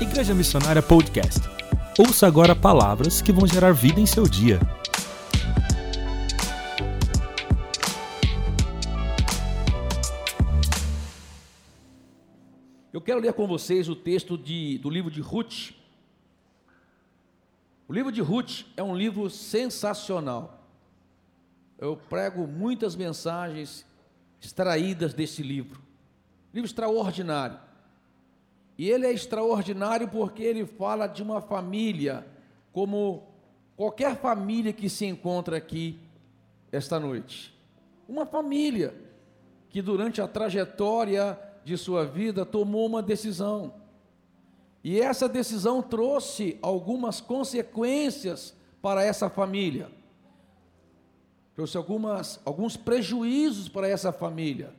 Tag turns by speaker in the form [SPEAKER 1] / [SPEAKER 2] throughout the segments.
[SPEAKER 1] Igreja Missionária Podcast. Ouça agora palavras que vão gerar vida em seu dia.
[SPEAKER 2] Eu quero ler com vocês o texto de, do livro de Ruth. O livro de Ruth é um livro sensacional. Eu prego muitas mensagens extraídas desse livro. Livro extraordinário. E ele é extraordinário porque ele fala de uma família, como qualquer família que se encontra aqui esta noite. Uma família que durante a trajetória de sua vida tomou uma decisão. E essa decisão trouxe algumas consequências para essa família. Trouxe algumas, alguns prejuízos para essa família.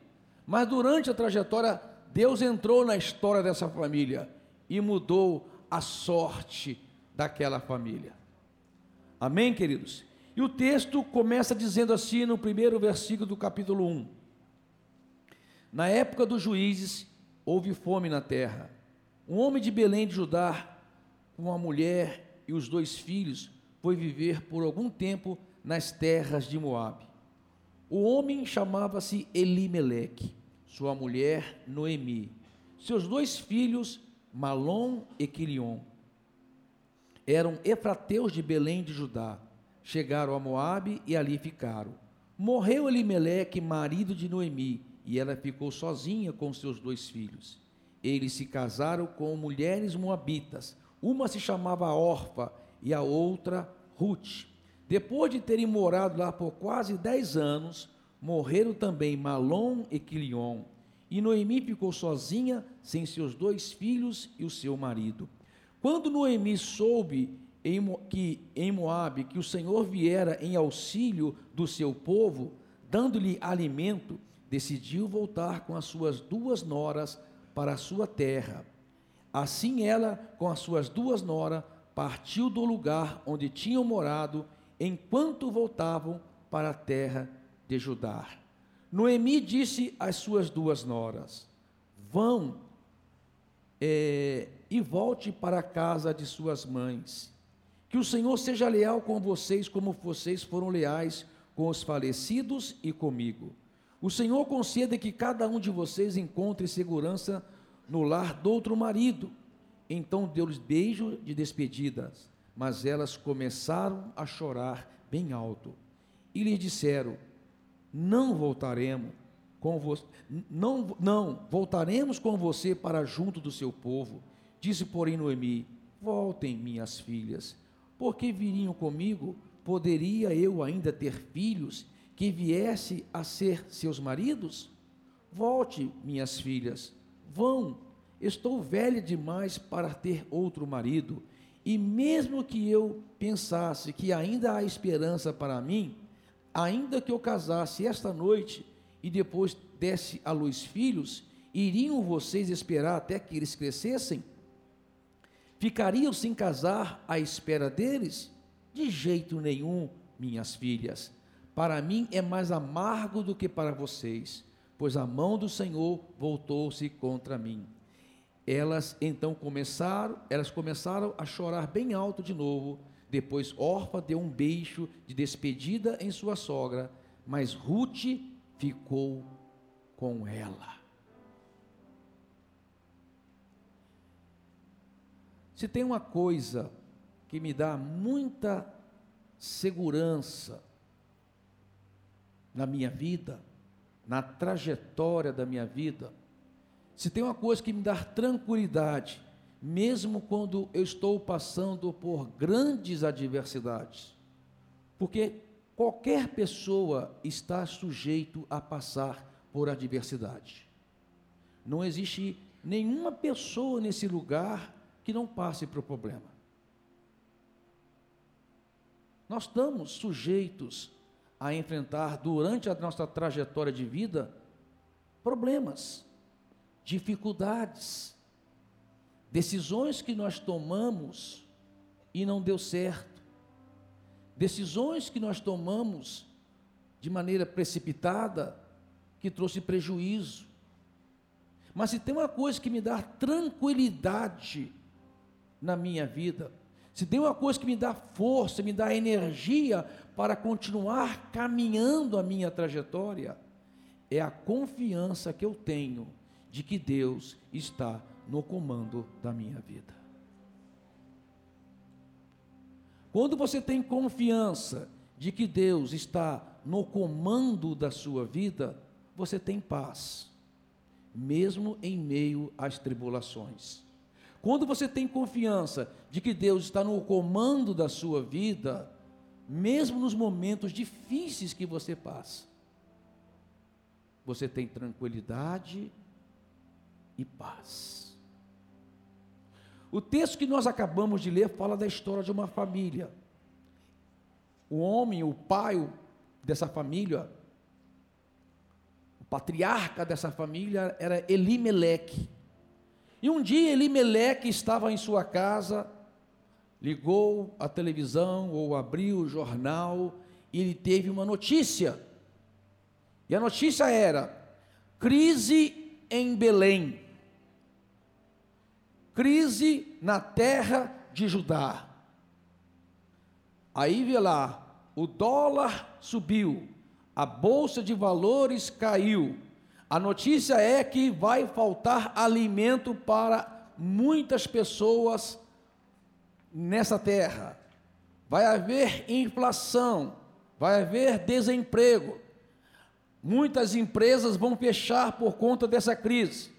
[SPEAKER 2] Mas durante a trajetória Deus entrou na história dessa família e mudou a sorte daquela família. Amém, queridos? E o texto começa dizendo assim no primeiro versículo do capítulo 1. Na época dos juízes, houve fome na terra. Um homem de Belém de Judá, com uma mulher e os dois filhos, foi viver por algum tempo nas terras de Moabe. O homem chamava-se Elimeleque sua mulher Noemi, seus dois filhos Malom e Quilion. Eram efrateus de Belém de Judá. Chegaram a Moabe e ali ficaram. Morreu Elimeleque, marido de Noemi, e ela ficou sozinha com seus dois filhos. Eles se casaram com mulheres moabitas. Uma se chamava Orfa e a outra Ruth. Depois de terem morado lá por quase dez anos, morreram também Malom e Quilion. E Noemi ficou sozinha, sem seus dois filhos e o seu marido. Quando Noemi soube em, que em Moabe que o Senhor viera em auxílio do seu povo, dando-lhe alimento, decidiu voltar com as suas duas noras para a sua terra. Assim ela, com as suas duas noras, partiu do lugar onde tinham morado, enquanto voltavam para a terra de Judá. Noemi disse às suas duas noras: Vão é, e volte para a casa de suas mães. Que o Senhor seja leal com vocês, como vocês foram leais com os falecidos e comigo. O Senhor conceda que cada um de vocês encontre segurança no lar do outro marido. Então deu-lhes beijo de despedidas, mas elas começaram a chorar bem alto. E lhes disseram: não voltaremos com você, não, não, voltaremos com você para junto do seu povo. Disse, porém, Noemi: Voltem, minhas filhas, porque viriam comigo, poderia eu ainda ter filhos que viesse a ser seus maridos? Volte, minhas filhas, vão, estou velha demais para ter outro marido, e mesmo que eu pensasse que ainda há esperança para mim, ainda que eu casasse esta noite e depois desse à luz filhos, iriam vocês esperar até que eles crescessem? Ficariam sem casar à espera deles? De jeito nenhum, minhas filhas. Para mim é mais amargo do que para vocês, pois a mão do Senhor voltou-se contra mim. Elas então começaram, elas começaram a chorar bem alto de novo depois Orfa deu um beijo de despedida em sua sogra, mas Ruth ficou com ela. Se tem uma coisa que me dá muita segurança na minha vida, na trajetória da minha vida, se tem uma coisa que me dá tranquilidade, mesmo quando eu estou passando por grandes adversidades. Porque qualquer pessoa está sujeito a passar por adversidade. Não existe nenhuma pessoa nesse lugar que não passe por problema. Nós estamos sujeitos a enfrentar durante a nossa trajetória de vida problemas, dificuldades, Decisões que nós tomamos e não deu certo. Decisões que nós tomamos de maneira precipitada que trouxe prejuízo. Mas se tem uma coisa que me dá tranquilidade na minha vida, se tem uma coisa que me dá força, me dá energia para continuar caminhando a minha trajetória, é a confiança que eu tenho de que Deus está no comando da minha vida. Quando você tem confiança de que Deus está no comando da sua vida, você tem paz, mesmo em meio às tribulações. Quando você tem confiança de que Deus está no comando da sua vida, mesmo nos momentos difíceis que você passa, você tem tranquilidade e paz. O texto que nós acabamos de ler fala da história de uma família. O homem, o pai dessa família, o patriarca dessa família era Elimeleque. E um dia Elimeleque estava em sua casa, ligou a televisão ou abriu o jornal e ele teve uma notícia. E a notícia era: crise em Belém, crise na terra de Judá. Aí vê lá, o dólar subiu, a bolsa de valores caiu. A notícia é que vai faltar alimento para muitas pessoas nessa terra. Vai haver inflação, vai haver desemprego. Muitas empresas vão fechar por conta dessa crise.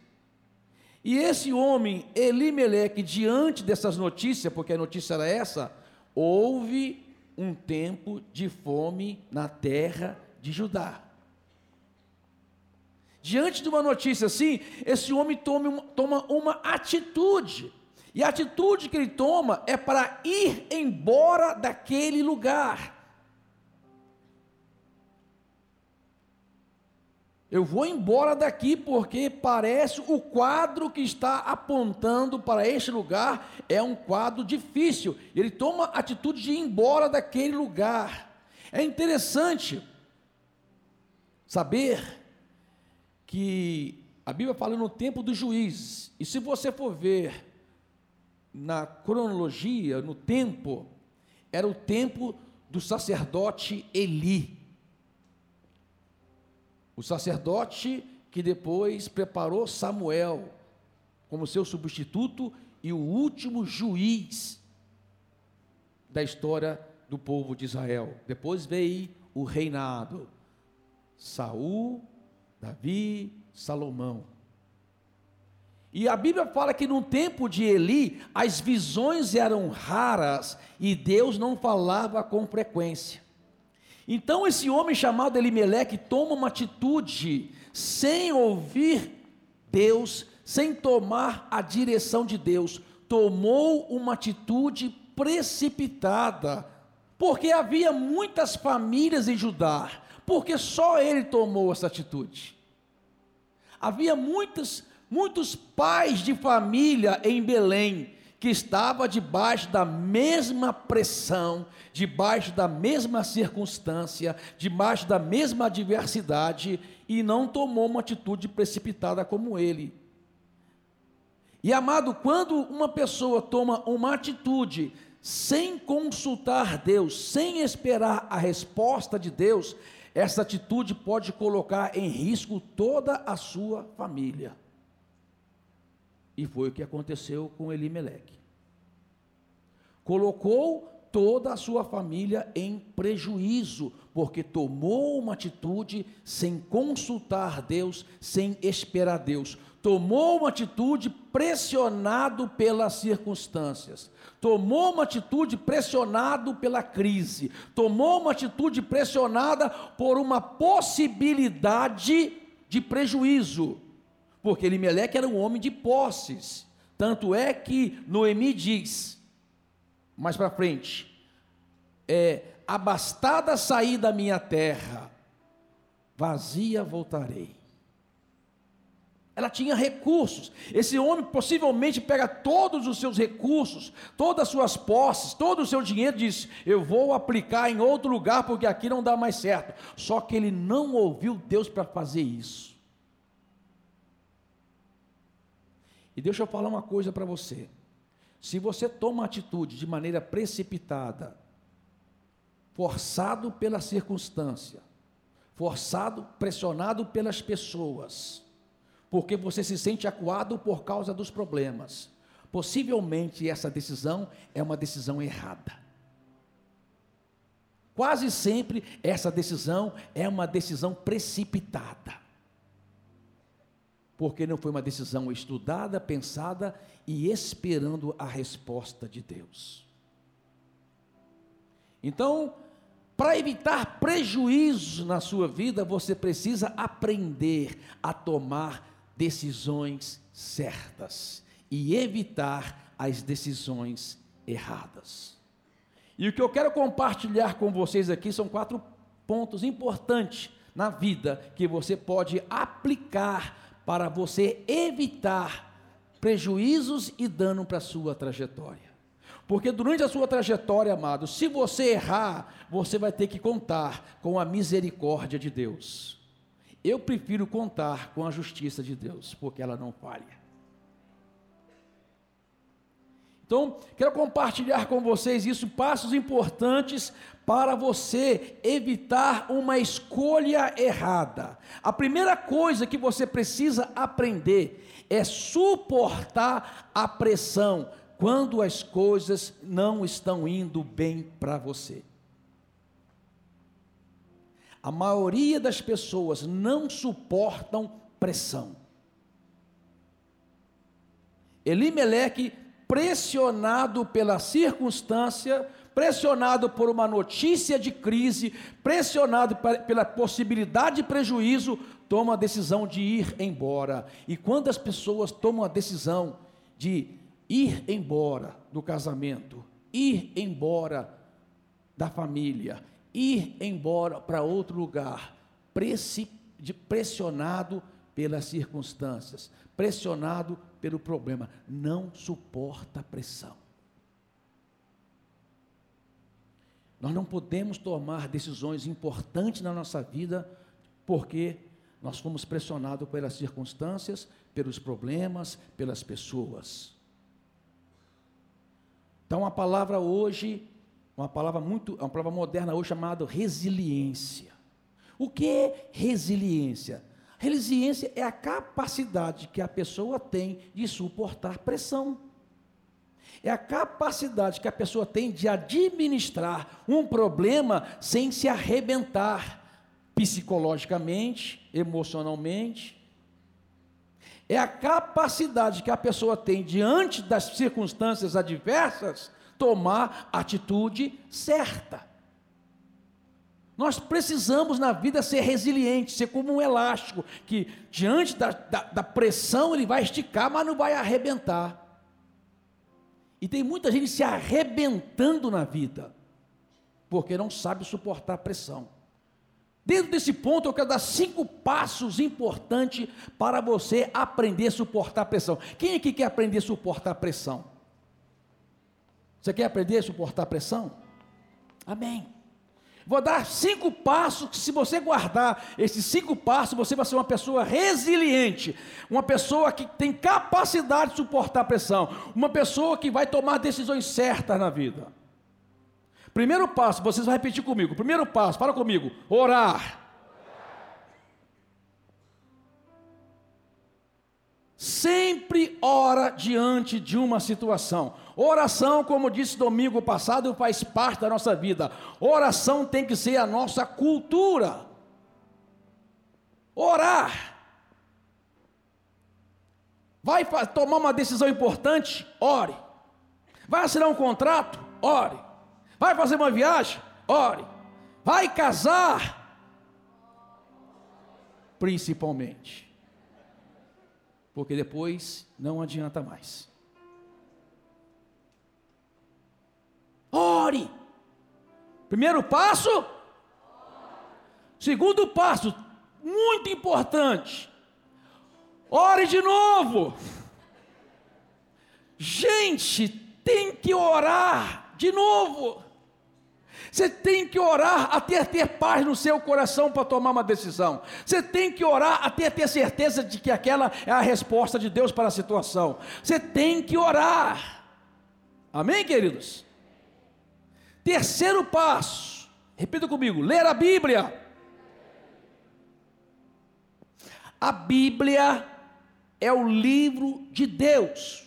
[SPEAKER 2] E esse homem, Elimeleque, diante dessas notícias, porque a notícia era essa, houve um tempo de fome na terra de Judá. Diante de uma notícia assim, esse homem toma uma, toma uma atitude. E a atitude que ele toma é para ir embora daquele lugar. Eu vou embora daqui porque parece o quadro que está apontando para este lugar é um quadro difícil. Ele toma a atitude de ir embora daquele lugar. É interessante saber que a Bíblia fala no tempo dos juízes. E se você for ver na cronologia, no tempo, era o tempo do sacerdote Eli o sacerdote que depois preparou Samuel como seu substituto e o último juiz da história do povo de Israel. Depois veio o reinado. Saul, Davi, Salomão. E a Bíblia fala que no tempo de Eli as visões eram raras e Deus não falava com frequência. Então esse homem chamado Elimeleque toma uma atitude sem ouvir Deus, sem tomar a direção de Deus, tomou uma atitude precipitada, porque havia muitas famílias em Judá, porque só ele tomou essa atitude. Havia muitos, muitos pais de família em Belém, que estava debaixo da mesma pressão, debaixo da mesma circunstância, debaixo da mesma adversidade e não tomou uma atitude precipitada como ele. E amado, quando uma pessoa toma uma atitude sem consultar Deus, sem esperar a resposta de Deus, essa atitude pode colocar em risco toda a sua família. E foi o que aconteceu com Elimeleque. Colocou toda a sua família em prejuízo, porque tomou uma atitude sem consultar Deus, sem esperar Deus. Tomou uma atitude pressionado pelas circunstâncias. Tomou uma atitude pressionado pela crise. Tomou uma atitude pressionada por uma possibilidade de prejuízo porque Elimeleque era um homem de posses. Tanto é que Noemi diz, mais para frente, é, abastada saí da minha terra, vazia voltarei. Ela tinha recursos. Esse homem possivelmente pega todos os seus recursos, todas as suas posses, todo o seu dinheiro e diz: Eu vou aplicar em outro lugar porque aqui não dá mais certo. Só que ele não ouviu Deus para fazer isso. E deixa eu falar uma coisa para você. Se você toma atitude de maneira precipitada, forçado pela circunstância, forçado, pressionado pelas pessoas, porque você se sente acuado por causa dos problemas, possivelmente essa decisão é uma decisão errada. Quase sempre essa decisão é uma decisão precipitada. Porque não foi uma decisão estudada, pensada e esperando a resposta de Deus. Então, para evitar prejuízos na sua vida, você precisa aprender a tomar decisões certas e evitar as decisões erradas. E o que eu quero compartilhar com vocês aqui são quatro pontos importantes na vida que você pode aplicar para você evitar prejuízos e dano para a sua trajetória. Porque durante a sua trajetória, amado, se você errar, você vai ter que contar com a misericórdia de Deus. Eu prefiro contar com a justiça de Deus, porque ela não falha. Então, quero compartilhar com vocês isso, passos importantes para você evitar uma escolha errada. A primeira coisa que você precisa aprender é suportar a pressão quando as coisas não estão indo bem para você. A maioria das pessoas não suportam pressão. Elimeleque pressionado pela circunstância, pressionado por uma notícia de crise, pressionado pela possibilidade de prejuízo, toma a decisão de ir embora. E quando as pessoas tomam a decisão de ir embora do casamento, ir embora da família, ir embora para outro lugar, pressionado pelas circunstâncias, pressionado pelo problema, não suporta a pressão. Nós não podemos tomar decisões importantes na nossa vida porque nós fomos pressionados pelas circunstâncias, pelos problemas, pelas pessoas. Então, a palavra hoje, uma palavra muito, uma palavra moderna hoje chamada resiliência. O que é resiliência? Resiliência é a capacidade que a pessoa tem de suportar pressão. É a capacidade que a pessoa tem de administrar um problema sem se arrebentar psicologicamente, emocionalmente. É a capacidade que a pessoa tem diante das circunstâncias adversas tomar atitude certa. Nós precisamos na vida ser resilientes, ser como um elástico, que diante da, da, da, pressão ele vai esticar, mas não vai arrebentar. E tem muita gente se arrebentando na vida, porque não sabe suportar a pressão. Dentro desse ponto, eu quero dar cinco passos importantes para você aprender a suportar a pressão. Quem aqui quer aprender a suportar a pressão? Você quer aprender a suportar a pressão? Amém. Vou dar cinco passos que, se você guardar esses cinco passos, você vai ser uma pessoa resiliente, uma pessoa que tem capacidade de suportar pressão, uma pessoa que vai tomar decisões certas na vida. Primeiro passo, vocês vão repetir comigo. Primeiro passo, fala comigo: orar. Sempre ora diante de uma situação. Oração, como disse domingo passado, faz parte da nossa vida. Oração tem que ser a nossa cultura. Orar. Vai tomar uma decisão importante? Ore. Vai assinar um contrato? Ore. Vai fazer uma viagem? Ore. Vai casar? Principalmente. Porque depois não adianta mais. Ore. Primeiro passo. Segundo passo, muito importante. Ore de novo. Gente, tem que orar de novo. Você tem que orar até ter paz no seu coração para tomar uma decisão. Você tem que orar até ter certeza de que aquela é a resposta de Deus para a situação. Você tem que orar. Amém, queridos? Terceiro passo, repita comigo: ler a Bíblia. A Bíblia é o livro de Deus.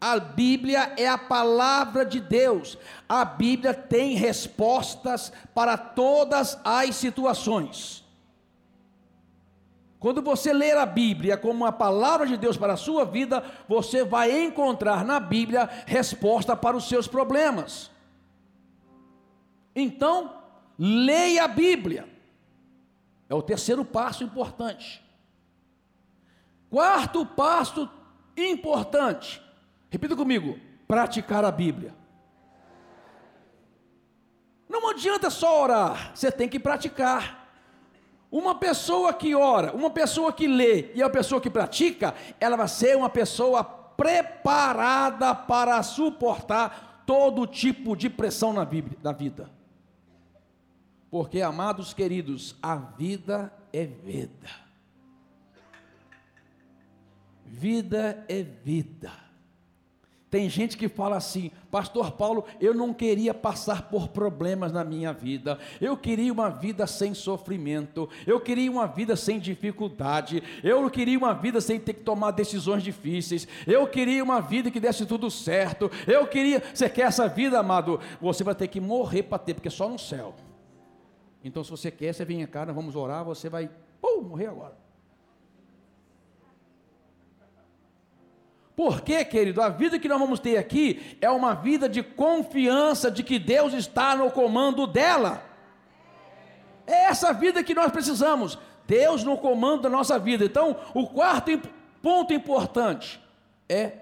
[SPEAKER 2] A Bíblia é a palavra de Deus. A Bíblia tem respostas para todas as situações. Quando você ler a Bíblia como a palavra de Deus para a sua vida, você vai encontrar na Bíblia resposta para os seus problemas. Então, leia a Bíblia. É o terceiro passo importante. Quarto passo importante. Repita comigo: praticar a Bíblia. Não adianta só orar, você tem que praticar. Uma pessoa que ora, uma pessoa que lê e a pessoa que pratica, ela vai ser uma pessoa preparada para suportar todo tipo de pressão na, vida. Porque, amados queridos, a vida é vida. Vida é vida. Tem gente que fala assim, Pastor Paulo, eu não queria passar por problemas na minha vida, eu queria uma vida sem sofrimento, eu queria uma vida sem dificuldade, eu queria uma vida sem ter que tomar decisões difíceis, eu queria uma vida que desse tudo certo, eu queria. Você quer essa vida, amado? Você vai ter que morrer para ter, porque é só no céu. Então, se você quer, você vem cá, nós vamos orar, você vai, pum, morrer agora. Porque, querido, a vida que nós vamos ter aqui é uma vida de confiança de que Deus está no comando dela. É essa vida que nós precisamos. Deus no comando da nossa vida. Então, o quarto ponto importante é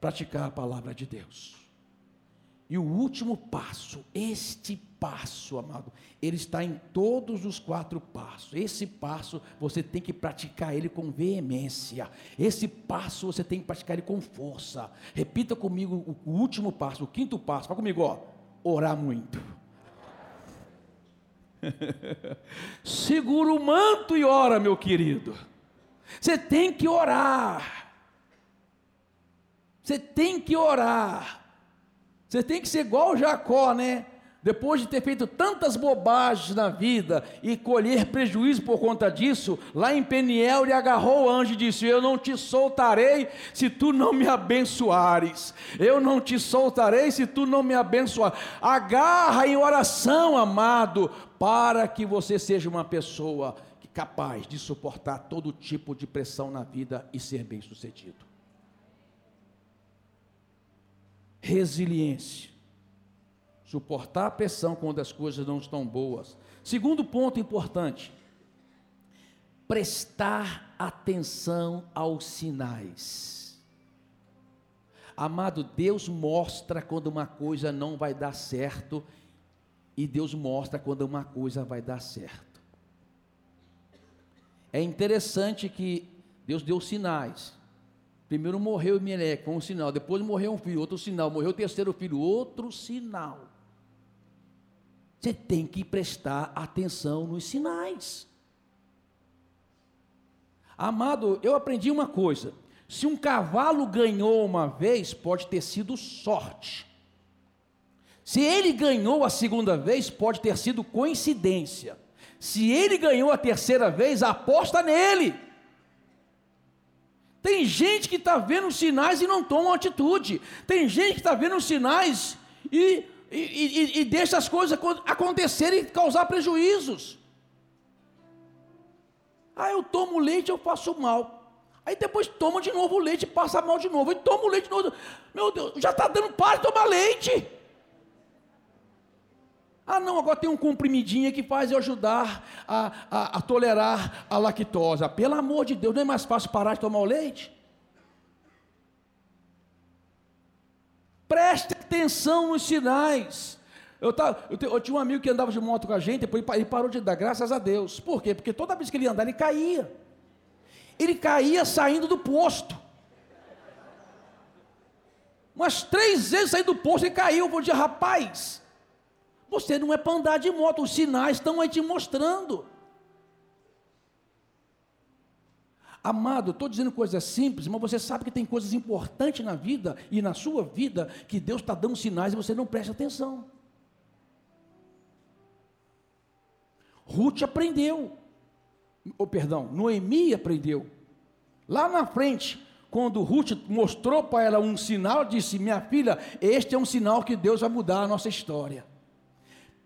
[SPEAKER 2] praticar a palavra de Deus. E o último passo, este passo, amado, ele está em todos os quatro passos. Esse passo você tem que praticar ele com veemência. Esse passo você tem que praticar ele com força. Repita comigo o último passo, o quinto passo. Fala comigo, ó. Orar muito. Segura o manto e ora, meu querido. Você tem que orar. Você tem que orar. Você tem que ser igual Jacó, né? Depois de ter feito tantas bobagens na vida e colher prejuízo por conta disso, lá em Peniel ele agarrou o anjo e disse: Eu não te soltarei se tu não me abençoares. Eu não te soltarei se tu não me abençoares. Agarra em oração, amado, para que você seja uma pessoa capaz de suportar todo tipo de pressão na vida e ser bem-sucedido. Resiliência. Suportar a pressão quando as coisas não estão boas. Segundo ponto importante: prestar atenção aos sinais. Amado, Deus mostra quando uma coisa não vai dar certo, e Deus mostra quando uma coisa vai dar certo. É interessante que Deus deu sinais. Primeiro morreu Meleque, foi um sinal. Depois morreu um filho, outro sinal. Morreu o terceiro filho, outro sinal. Você tem que prestar atenção nos sinais. Amado, eu aprendi uma coisa: se um cavalo ganhou uma vez, pode ter sido sorte. Se ele ganhou a segunda vez, pode ter sido coincidência. Se ele ganhou a terceira vez, aposta nele. Tem gente que está vendo sinais e não toma atitude. Tem gente que está vendo sinais e, e, e, e deixa as coisas acontecerem e causar prejuízos. Ah, eu tomo leite, eu faço mal. Aí depois toma de novo o leite, passa mal de novo. E toma o leite de novo. Meu Deus, já está dando para de tomar leite. Ah, não, agora tem um comprimidinho que faz eu ajudar a, a, a, tolerar a lactose. Pelo amor de Deus, não é mais fácil parar de tomar o leite? Preste atenção nos sinais. Eu, tava, eu, eu, tinha um amigo que andava de moto com a gente, depois ele parou de dar graças a Deus. Por quê? Porque toda vez que ele andava, ele caía. Ele caía saindo do posto. Umas três vezes saindo do posto, ele caiu. Eu dizer, rapaz, você não é para andar de moto, os sinais estão aí te mostrando. Amado, estou dizendo coisas simples, mas você sabe que tem coisas importantes na vida e na sua vida que Deus está dando sinais e você não presta atenção. Ruth aprendeu, ou oh, perdão, Noemi aprendeu. Lá na frente, quando Ruth mostrou para ela um sinal, disse: Minha filha, este é um sinal que Deus vai mudar a nossa história.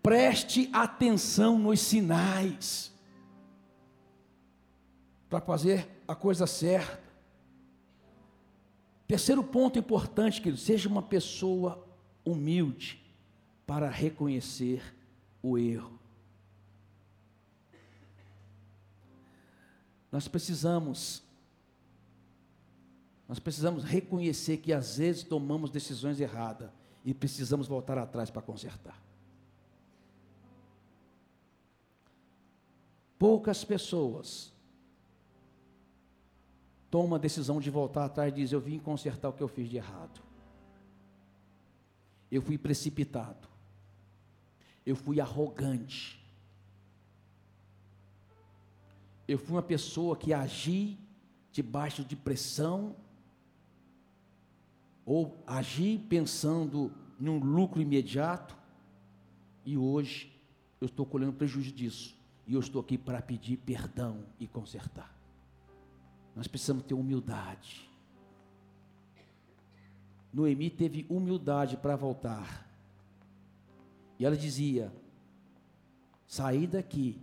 [SPEAKER 2] Preste atenção nos sinais para fazer a coisa certa. Terceiro ponto importante, querido, seja uma pessoa humilde para reconhecer o erro. Nós precisamos nós precisamos reconhecer que às vezes tomamos decisões erradas e precisamos voltar atrás para consertar. Poucas pessoas tomam a decisão de voltar atrás e dizem: Eu vim consertar o que eu fiz de errado. Eu fui precipitado. Eu fui arrogante. Eu fui uma pessoa que agi debaixo de pressão ou agi pensando num lucro imediato e hoje eu estou colhendo prejuízo disso e eu estou aqui para pedir perdão e consertar. Nós precisamos ter humildade. Noemi teve humildade para voltar. E ela dizia: Saí daqui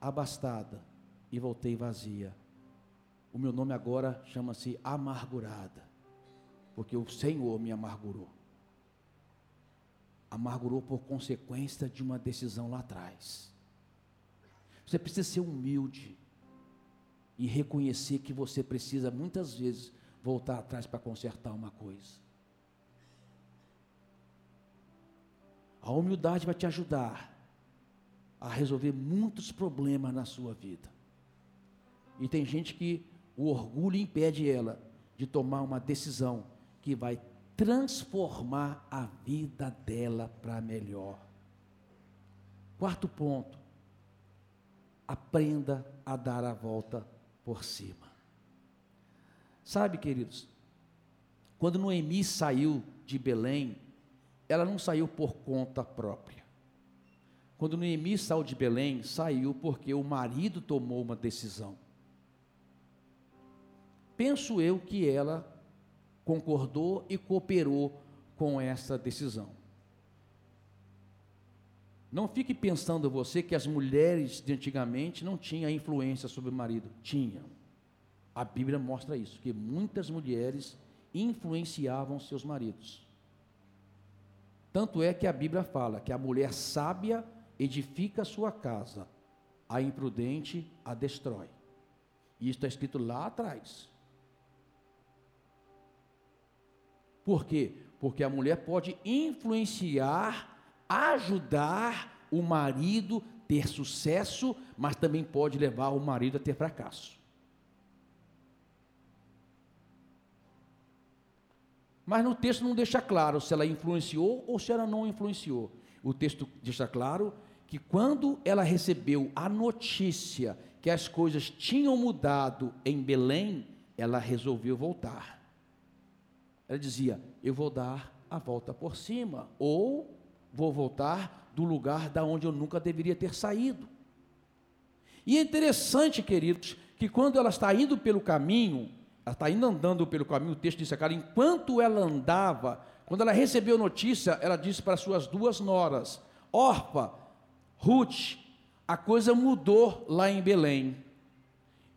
[SPEAKER 2] abastada e voltei vazia. O meu nome agora chama-se amargurada, porque o Senhor me amargurou. Amargurou por consequência de uma decisão lá atrás. Você precisa ser humilde e reconhecer que você precisa muitas vezes voltar atrás para consertar uma coisa. A humildade vai te ajudar a resolver muitos problemas na sua vida. E tem gente que o orgulho impede ela de tomar uma decisão que vai transformar a vida dela para melhor. Quarto ponto, aprenda a dar a volta por cima. Sabe, queridos, quando Noemi saiu de Belém, ela não saiu por conta própria. Quando Noemi saiu de Belém, saiu porque o marido tomou uma decisão. Penso eu que ela concordou e cooperou com essa decisão. Não fique pensando você que as mulheres de antigamente não tinham influência sobre o marido. Tinham. A Bíblia mostra isso, que muitas mulheres influenciavam seus maridos. Tanto é que a Bíblia fala que a mulher sábia edifica a sua casa, a imprudente a destrói. E isso está escrito lá atrás. Por quê? Porque a mulher pode influenciar ajudar o marido ter sucesso, mas também pode levar o marido a ter fracasso. Mas no texto não deixa claro se ela influenciou ou se ela não influenciou. O texto deixa claro que quando ela recebeu a notícia que as coisas tinham mudado em Belém, ela resolveu voltar. Ela dizia: Eu vou dar a volta por cima, ou vou voltar do lugar da onde eu nunca deveria ter saído. E é interessante, queridos, que quando ela está indo pelo caminho, ela está indo andando pelo caminho, o texto diz, cara, enquanto ela andava, quando ela recebeu notícia, ela disse para suas duas noras, Orpa, Ruth, a coisa mudou lá em Belém,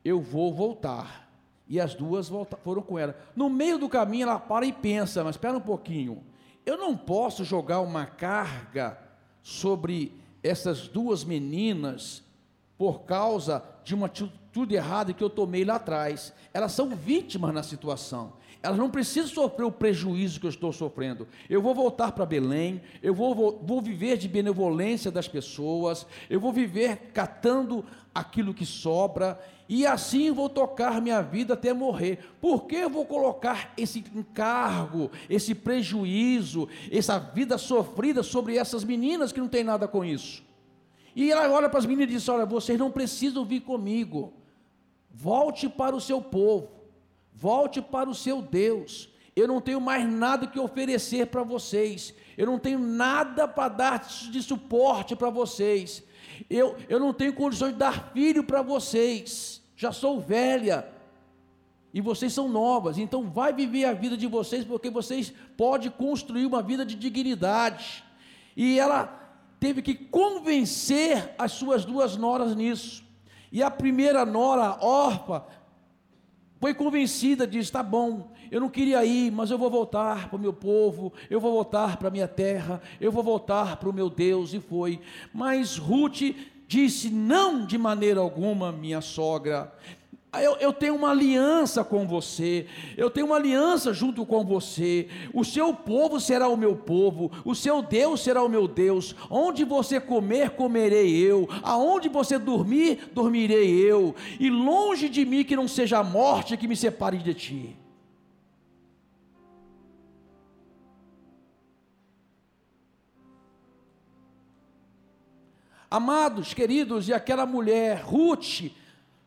[SPEAKER 2] eu vou voltar. E as duas volta, foram com ela. No meio do caminho, ela para e pensa, mas espera um pouquinho, eu não posso jogar uma carga sobre essas duas meninas por causa de uma atitude errada que eu tomei lá atrás. Elas são vítimas na situação. Elas não precisam sofrer o prejuízo que eu estou sofrendo. Eu vou voltar para Belém, eu vou, vou, vou viver de benevolência das pessoas, eu vou viver catando aquilo que sobra, e assim vou tocar minha vida até morrer. Por que eu vou colocar esse encargo, esse prejuízo, essa vida sofrida sobre essas meninas que não tem nada com isso? E ela olha para as meninas e diz: Olha, vocês não precisam vir comigo. Volte para o seu povo, volte para o seu Deus. Eu não tenho mais nada que oferecer para vocês, eu não tenho nada para dar de suporte para vocês, eu, eu não tenho condições de dar filho para vocês, já sou velha, e vocês são novas, então vai viver a vida de vocês, porque vocês podem construir uma vida de dignidade. E ela teve que convencer as suas duas noras nisso. E a primeira nora, Orfa, foi convencida, disse: tá bom, eu não queria ir, mas eu vou voltar para o meu povo, eu vou voltar para a minha terra, eu vou voltar para o meu Deus, e foi. Mas Ruth disse: não de maneira alguma, minha sogra, eu, eu, tenho uma aliança com você, eu tenho uma aliança junto com você. O seu povo será o meu povo, o seu Deus será o meu Deus. Onde você comer, comerei eu. Aonde você dormir, dormirei eu. E longe de mim que não seja a morte que me separe de ti. Amados, queridos, e aquela mulher, Ruth,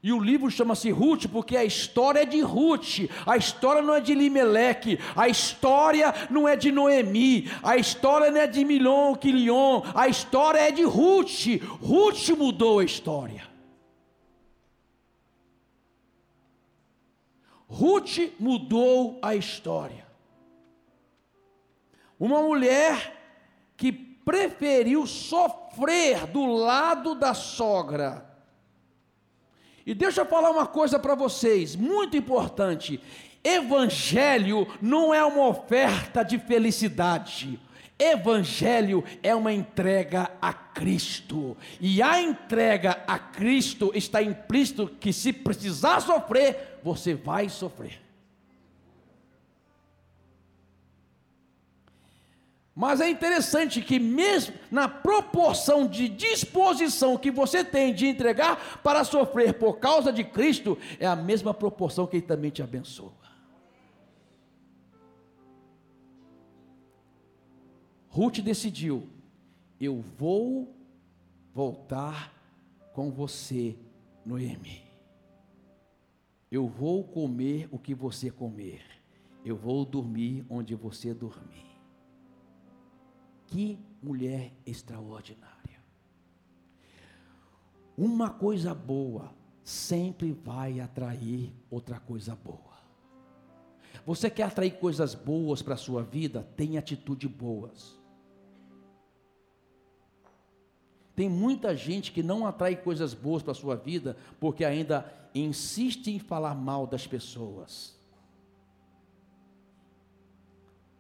[SPEAKER 2] e o livro chama-se Ruth porque a história é de Ruth, a história não é de Limeleque, a história não é de Noemi, a história não é de Milon, Quilion, a história é de Ruth. Ruth mudou a história. Ruth mudou a história. Uma mulher que preferiu sofrer do lado da sogra e deixa eu falar uma coisa para vocês, muito importante. Evangelho não é uma oferta de felicidade. Evangelho é uma entrega a Cristo. E a entrega a Cristo está implícito que se precisar sofrer, você vai sofrer. Mas é interessante que, mesmo na proporção de disposição que você tem de entregar para sofrer por causa de Cristo, é a mesma proporção que Ele também te abençoa. Ruth decidiu: eu vou voltar com você, Noemi. Eu vou comer o que você comer. Eu vou dormir onde você dormir. Que mulher extraordinária. Uma coisa boa sempre vai atrair outra coisa boa. Você quer atrair coisas boas para a sua vida? Tem atitude boas. Tem muita gente que não atrai coisas boas para a sua vida porque ainda insiste em falar mal das pessoas.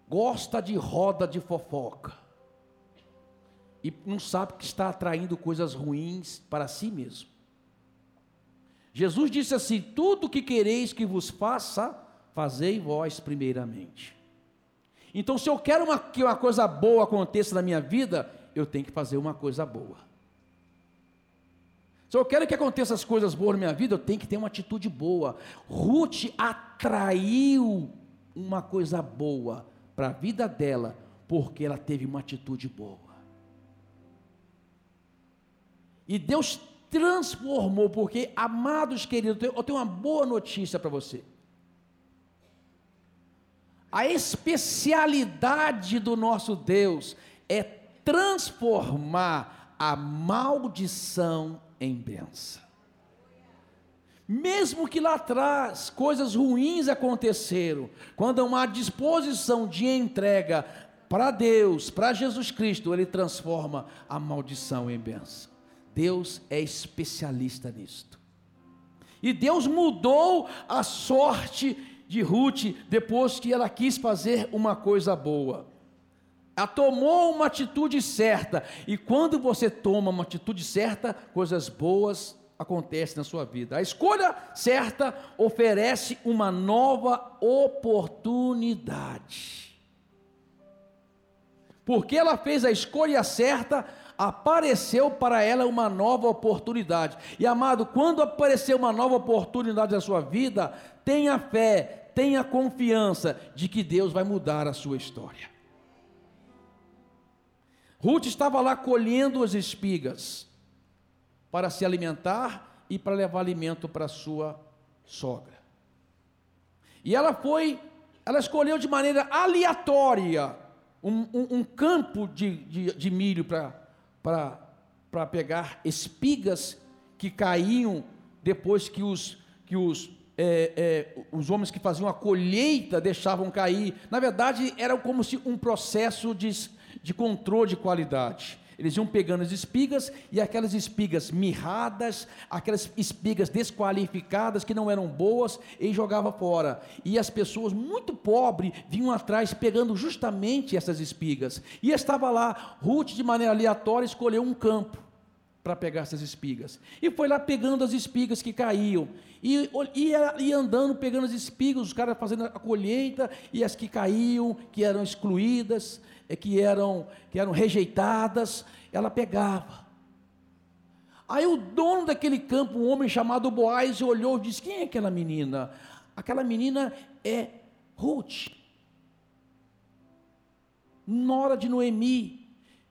[SPEAKER 2] Gosta de roda de fofoca e não sabe que está atraindo coisas ruins para si mesmo. Jesus disse assim: Tudo que quereis que vos faça, fazei vós primeiramente. Então, se eu quero uma, que uma coisa boa aconteça na minha vida, eu tenho que fazer uma coisa boa. Se eu quero que aconteça as coisas boas na minha vida, eu tenho que ter uma atitude boa. Ruth atraiu uma coisa boa para a vida dela, porque ela teve uma atitude boa. E Deus transformou, porque, amados queridos, eu tenho uma boa notícia para você. A especialidade do nosso Deus é transformar a maldição em bênção. Mesmo que lá atrás coisas ruins aconteceram, quando há uma disposição de entrega para Deus, para Jesus Cristo, Ele transforma a maldição em bênção. Deus é especialista nisto. E Deus mudou a sorte de Ruth depois que ela quis fazer uma coisa boa. Ela tomou uma atitude certa, e quando você toma uma atitude certa, coisas boas acontecem na sua vida. A escolha certa oferece uma nova oportunidade. Porque ela fez a escolha certa, apareceu para ela uma nova oportunidade. E amado, quando aparecer uma nova oportunidade na sua vida, tenha fé, tenha confiança de que Deus vai mudar a sua história. Ruth estava lá colhendo as espigas para se alimentar e para levar alimento para sua sogra. E ela foi, ela escolheu de maneira aleatória um, um, um campo de, de, de milho para pegar espigas que caíam depois que os, que os, é, é, os homens que faziam a colheita deixavam cair. Na verdade, era como se um processo de, de controle de qualidade. Eles iam pegando as espigas e aquelas espigas mirradas, aquelas espigas desqualificadas que não eram boas, e jogava fora. E as pessoas muito pobres vinham atrás pegando justamente essas espigas. E estava lá, Ruth de maneira aleatória escolheu um campo para pegar essas espigas. E foi lá pegando as espigas que caíam. E ia, ia andando pegando as espigas, os caras fazendo a colheita, e as que caíam, que eram excluídas, é que eram, que eram rejeitadas, ela pegava. Aí o dono daquele campo, um homem chamado Boaz, olhou e disse: Quem é aquela menina? Aquela menina é Ruth, nora de Noemi,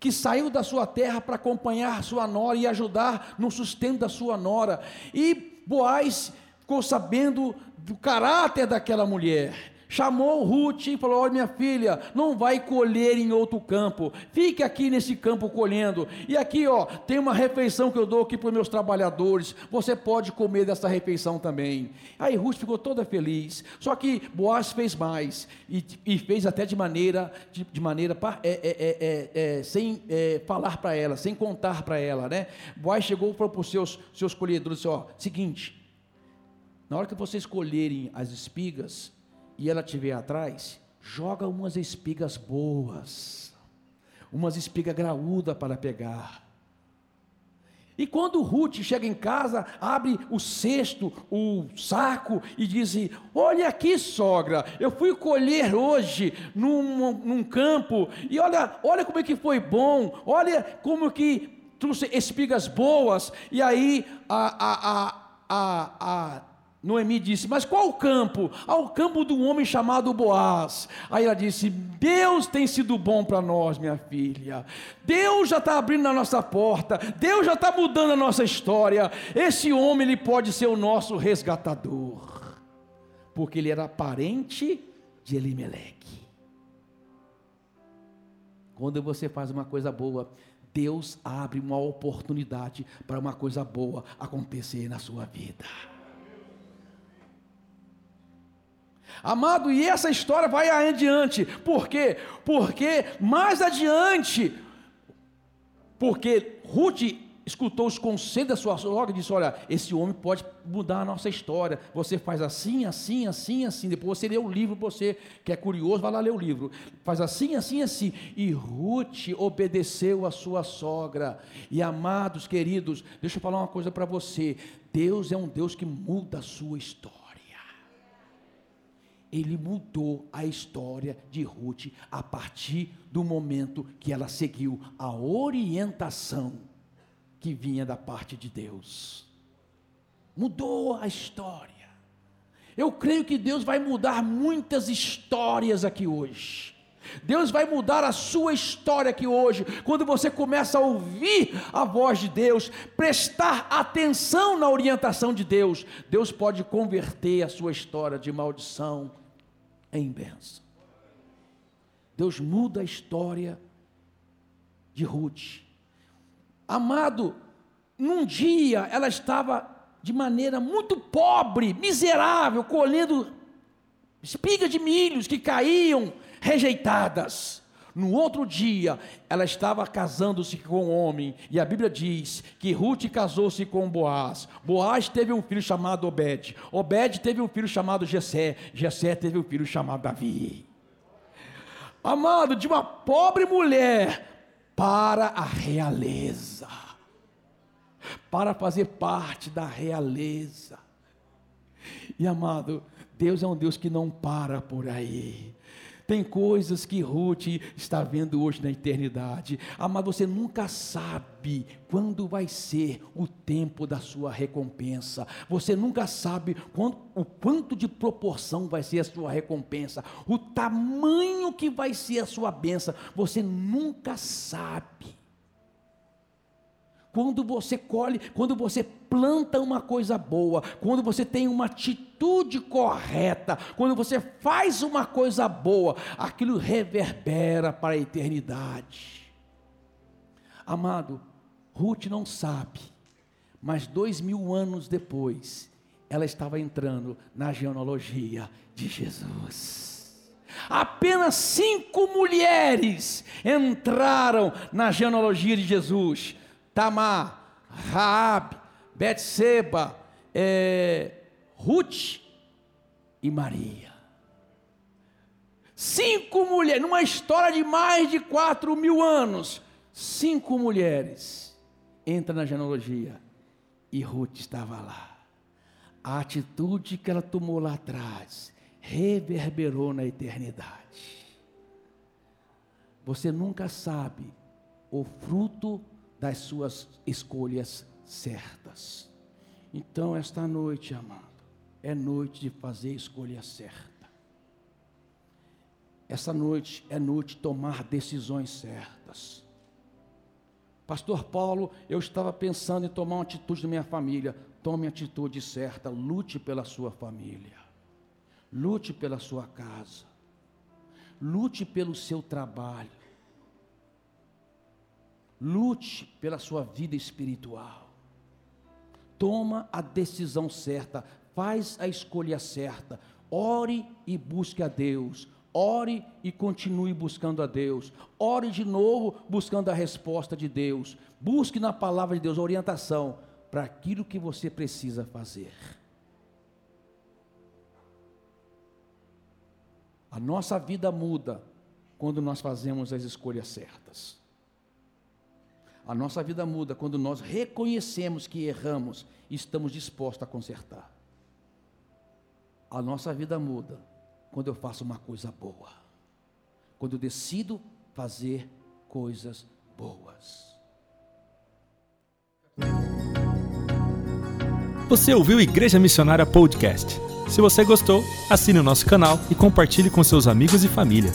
[SPEAKER 2] que saiu da sua terra para acompanhar sua nora e ajudar no sustento da sua nora. E Boaz ficou sabendo do caráter daquela mulher chamou Ruth e falou: Olha, minha filha, não vai colher em outro campo, fique aqui nesse campo colhendo. E aqui, ó, tem uma refeição que eu dou aqui para os meus trabalhadores, você pode comer dessa refeição também. Aí Ruth ficou toda feliz. Só que Boaz fez mais, e, e fez até de maneira, de, de maneira é, é, é, é sem é, falar para ela, sem contar para ela, né? Boaz chegou para os seus, seus colhedores: Ó, seguinte. Na hora que vocês colherem as espigas, e ela estiver atrás, joga umas espigas boas, umas espigas graúdas para pegar. E quando Ruth chega em casa, abre o cesto, o saco e diz: Olha aqui, sogra, eu fui colher hoje num, num campo, e olha, olha como é que foi bom, olha como que trouxe espigas boas. E aí a, a, a, a, a Noemi disse: Mas qual o campo? Ao campo de um homem chamado Boaz. Aí ela disse: Deus tem sido bom para nós, minha filha. Deus já está abrindo a nossa porta. Deus já está mudando a nossa história. Esse homem ele pode ser o nosso resgatador, porque ele era parente de Elimeleque. Quando você faz uma coisa boa, Deus abre uma oportunidade para uma coisa boa acontecer na sua vida. Amado, e essa história vai adiante. Por quê? Porque mais adiante, porque Ruth escutou os conselhos da sua sogra e disse: Olha, esse homem pode mudar a nossa história. Você faz assim, assim, assim, assim. Depois você lê o livro, você que é curioso, vai lá ler o livro. Faz assim, assim, assim. E Ruth obedeceu a sua sogra. E amados, queridos, deixa eu falar uma coisa para você: Deus é um Deus que muda a sua história ele mudou a história de Ruth a partir do momento que ela seguiu a orientação que vinha da parte de Deus. Mudou a história. Eu creio que Deus vai mudar muitas histórias aqui hoje. Deus vai mudar a sua história aqui hoje, quando você começa a ouvir a voz de Deus, prestar atenção na orientação de Deus, Deus pode converter a sua história de maldição em bênção. Deus muda a história de Ruth. Amado, num dia ela estava de maneira muito pobre, miserável, colhendo espigas de milhos que caíam rejeitadas. No outro dia, ela estava casando-se com um homem, e a Bíblia diz que Ruth casou-se com Boaz. Boaz teve um filho chamado Obed. Obed teve um filho chamado Jessé. Jessé teve um filho chamado Davi. Amado, de uma pobre mulher para a realeza. Para fazer parte da realeza. E amado, Deus é um Deus que não para por aí. Tem coisas que Ruth está vendo hoje na eternidade. Mas você nunca sabe quando vai ser o tempo da sua recompensa. Você nunca sabe quando, o quanto de proporção vai ser a sua recompensa. O tamanho que vai ser a sua benção. Você nunca sabe. Quando você colhe, quando você planta uma coisa boa, quando você tem uma atitude correta, quando você faz uma coisa boa, aquilo reverbera para a eternidade. Amado, Ruth não sabe, mas dois mil anos depois, ela estava entrando na genealogia de Jesus. Apenas cinco mulheres entraram na genealogia de Jesus. Tamar, Raab, Betseba, é, Ruth e Maria. Cinco mulheres, numa história de mais de quatro mil anos, cinco mulheres entram na genealogia e Ruth estava lá. A atitude que ela tomou lá atrás reverberou na eternidade. Você nunca sabe o fruto das suas escolhas certas. Então, esta noite, amado, é noite de fazer a escolha certa. Essa noite é noite de tomar decisões certas. Pastor Paulo, eu estava pensando em tomar uma atitude na minha família. Tome a atitude certa, lute pela sua família. Lute pela sua casa. Lute pelo seu trabalho. Lute pela sua vida espiritual. Toma a decisão certa, faz a escolha certa. Ore e busque a Deus. Ore e continue buscando a Deus. Ore de novo buscando a resposta de Deus. Busque na palavra de Deus orientação para aquilo que você precisa fazer. A nossa vida muda quando nós fazemos as escolhas certas. A nossa vida muda quando nós reconhecemos que erramos e estamos dispostos a consertar. A nossa vida muda quando eu faço uma coisa boa. Quando eu decido fazer coisas boas.
[SPEAKER 1] Você ouviu Igreja Missionária Podcast? Se você gostou, assine o nosso canal e compartilhe com seus amigos e família.